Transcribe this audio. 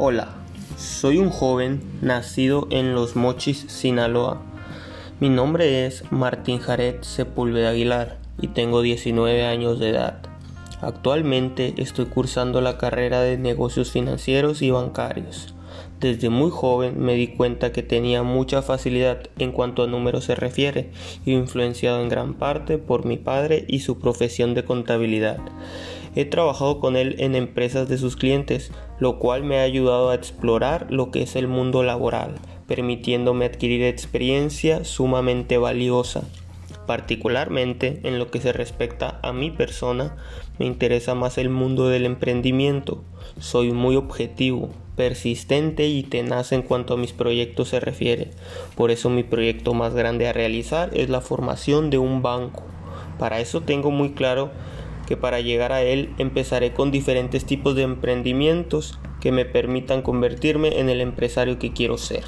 Hola, soy un joven nacido en Los Mochis, Sinaloa. Mi nombre es Martín Jared Sepúlveda Aguilar y tengo 19 años de edad. Actualmente estoy cursando la carrera de negocios financieros y bancarios. Desde muy joven me di cuenta que tenía mucha facilidad en cuanto a números se refiere, influenciado en gran parte por mi padre y su profesión de contabilidad. He trabajado con él en empresas de sus clientes, lo cual me ha ayudado a explorar lo que es el mundo laboral, permitiéndome adquirir experiencia sumamente valiosa. Particularmente en lo que se respecta a mi persona, me interesa más el mundo del emprendimiento. Soy muy objetivo, persistente y tenaz en cuanto a mis proyectos se refiere. Por eso mi proyecto más grande a realizar es la formación de un banco. Para eso tengo muy claro que para llegar a él empezaré con diferentes tipos de emprendimientos que me permitan convertirme en el empresario que quiero ser.